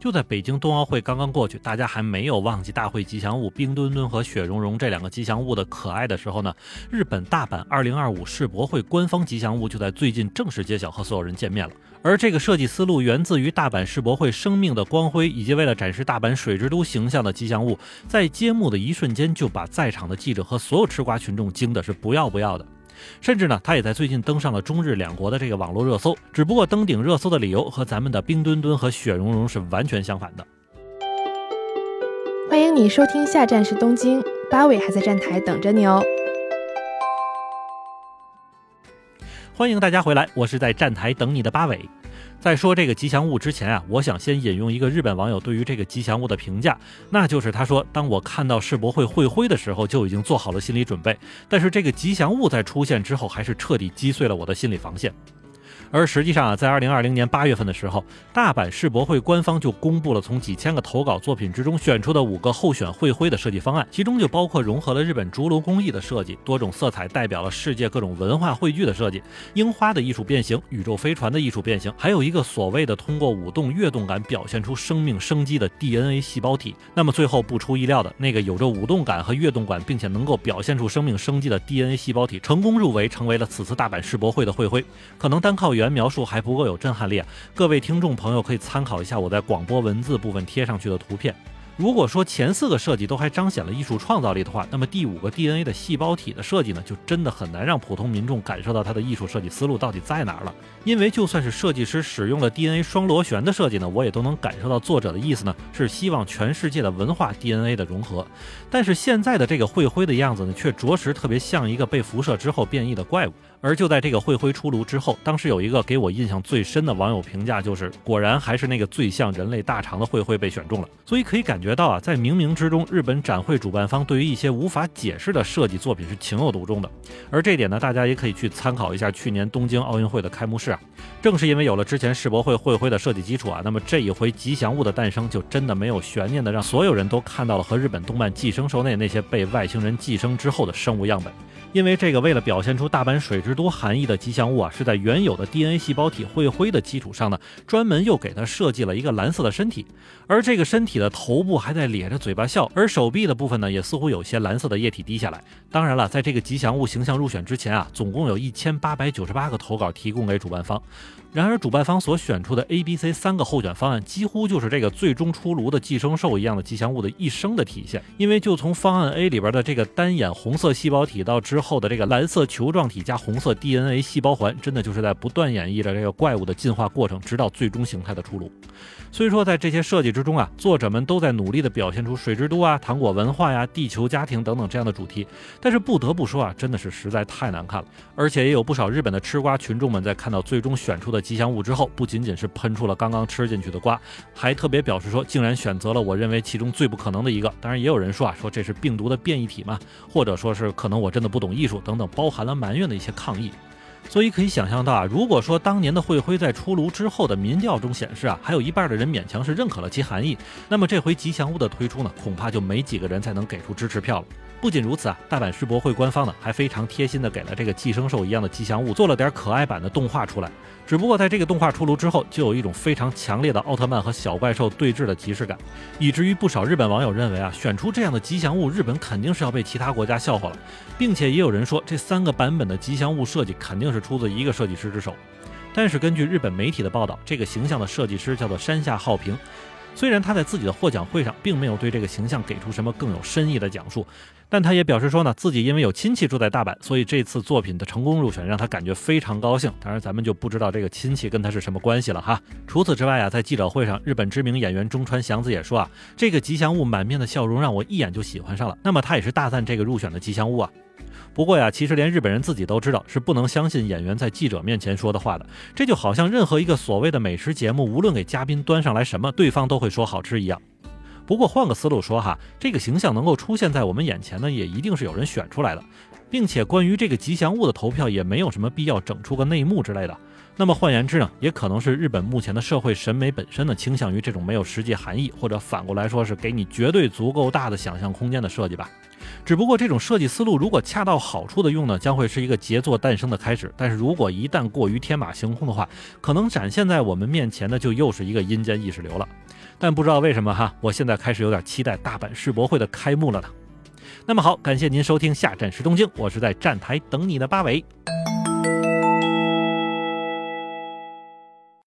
就在北京冬奥会刚刚过去，大家还没有忘记大会吉祥物冰墩墩和雪融融这两个吉祥物的可爱的时候呢，日本大阪2025世博会官方吉祥物就在最近正式揭晓和所有人见面了。而这个设计思路源自于大阪世博会生命的光辉，以及为了展示大阪水之都形象的吉祥物，在揭幕的一瞬间就把在场的记者和所有吃瓜群众惊的是不要不要的。甚至呢，他也在最近登上了中日两国的这个网络热搜，只不过登顶热搜的理由和咱们的冰墩墩和雪融融是完全相反的。欢迎你收听，下站是东京，八尾还在站台等着你哦。欢迎大家回来，我是在站台等你的八尾。在说这个吉祥物之前啊，我想先引用一个日本网友对于这个吉祥物的评价，那就是他说：“当我看到世博会会徽的时候，就已经做好了心理准备，但是这个吉祥物在出现之后，还是彻底击碎了我的心理防线。”而实际上啊，在二零二零年八月份的时候，大阪世博会官方就公布了从几千个投稿作品之中选出的五个候选会徽的设计方案，其中就包括融合了日本竹炉工艺的设计，多种色彩代表了世界各种文化汇聚的设计，樱花的艺术变形，宇宙飞船的艺术变形，还有一个所谓的通过舞动跃动感表现出生命生机的 DNA 细胞体。那么最后不出意料的那个有着舞动感和跃动感，并且能够表现出生命生机的 DNA 细胞体成功入围，成为了此次大阪世博会的会徽。可能单靠。原描述还不够有震撼力，啊各位听众朋友可以参考一下我在广播文字部分贴上去的图片。如果说前四个设计都还彰显了艺术创造力的话，那么第五个 DNA 的细胞体的设计呢，就真的很难让普通民众感受到它的艺术设计思路到底在哪儿了。因为就算是设计师使用了 DNA 双螺旋的设计呢，我也都能感受到作者的意思呢，是希望全世界的文化 DNA 的融合。但是现在的这个会徽的样子呢，却着实特别像一个被辐射之后变异的怪物。而就在这个会徽出炉之后，当时有一个给我印象最深的网友评价就是：果然还是那个最像人类大肠的会徽被选中了。所以可以感觉到啊，在冥冥之中，日本展会主办方对于一些无法解释的设计作品是情有独钟的。而这点呢，大家也可以去参考一下去年东京奥运会的开幕式啊。正是因为有了之前世博会会徽的设计基础啊，那么这一回吉祥物的诞生就真的没有悬念的让所有人都看到了和日本动漫《寄生兽》内那些被外星人寄生之后的生物样本。因为这个为了表现出大阪水之都含义的吉祥物啊，是在原有的 DNA 细胞体会徽的基础上呢，专门又给它设计了一个蓝色的身体，而这个身体的头部还在咧着嘴巴笑，而手臂的部分呢，也似乎有些蓝色的液体滴下来。当然了，在这个吉祥物形象入选之前啊，总共有一千八百九十八个投稿提供给主办方。然而，主办方所选出的 A、B、C 三个候选方案，几乎就是这个最终出炉的寄生兽一样的吉祥物的一生的体现。因为就从方案 A 里边的这个单眼红色细胞体，到之后的这个蓝色球状体加红色 DNA 细胞环，真的就是在不断演绎着这个怪物的进化过程，直到最终形态的出炉。虽说在这些设计之中啊，作者们都在努力的表现出水之都啊、糖果文化呀、地球家庭等等这样的主题，但是不得不说啊，真的是实在太难看了。而且也有不少日本的吃瓜群众们在看到最终选出的吉祥物之后，不仅仅是喷出了刚刚吃进去的瓜，还特别表示说，竟然选择了我认为其中最不可能的一个。当然，也有人说啊，说这是病毒的变异体嘛，或者说是可能我真的不懂艺术等等，包含了埋怨的一些抗议。所以可以想象到啊，如果说当年的会徽在出炉之后的民调中显示啊，还有一半的人勉强是认可了其含义，那么这回吉祥物的推出呢，恐怕就没几个人才能给出支持票了。不仅如此啊，大阪世博会官方呢还非常贴心的给了这个寄生兽一样的吉祥物做了点可爱版的动画出来。只不过在这个动画出炉之后，就有一种非常强烈的奥特曼和小怪兽对峙的即视感，以至于不少日本网友认为啊，选出这样的吉祥物，日本肯定是要被其他国家笑话了，并且也有人说这三个版本的吉祥物设计肯定是出自一个设计师之手。但是根据日本媒体的报道，这个形象的设计师叫做山下浩平。虽然他在自己的获奖会上并没有对这个形象给出什么更有深意的讲述，但他也表示说呢，自己因为有亲戚住在大阪，所以这次作品的成功入选让他感觉非常高兴。当然，咱们就不知道这个亲戚跟他是什么关系了哈。除此之外啊，在记者会上，日本知名演员中川祥子也说啊，这个吉祥物满面的笑容让我一眼就喜欢上了。那么他也是大赞这个入选的吉祥物啊。不过呀，其实连日本人自己都知道是不能相信演员在记者面前说的话的。这就好像任何一个所谓的美食节目，无论给嘉宾端上来什么，对方都会说好吃一样。不过换个思路说哈，这个形象能够出现在我们眼前呢，也一定是有人选出来的。并且关于这个吉祥物的投票也没有什么必要整出个内幕之类的。那么换言之呢，也可能是日本目前的社会审美本身呢倾向于这种没有实际含义，或者反过来说是给你绝对足够大的想象空间的设计吧。只不过这种设计思路如果恰到好处的用呢，将会是一个杰作诞生的开始。但是如果一旦过于天马行空的话，可能展现在我们面前的就又是一个阴间意识流了。但不知道为什么哈，我现在开始有点期待大阪世博会的开幕了呢。那么好，感谢您收听下站时东京，我是在站台等你的八尾。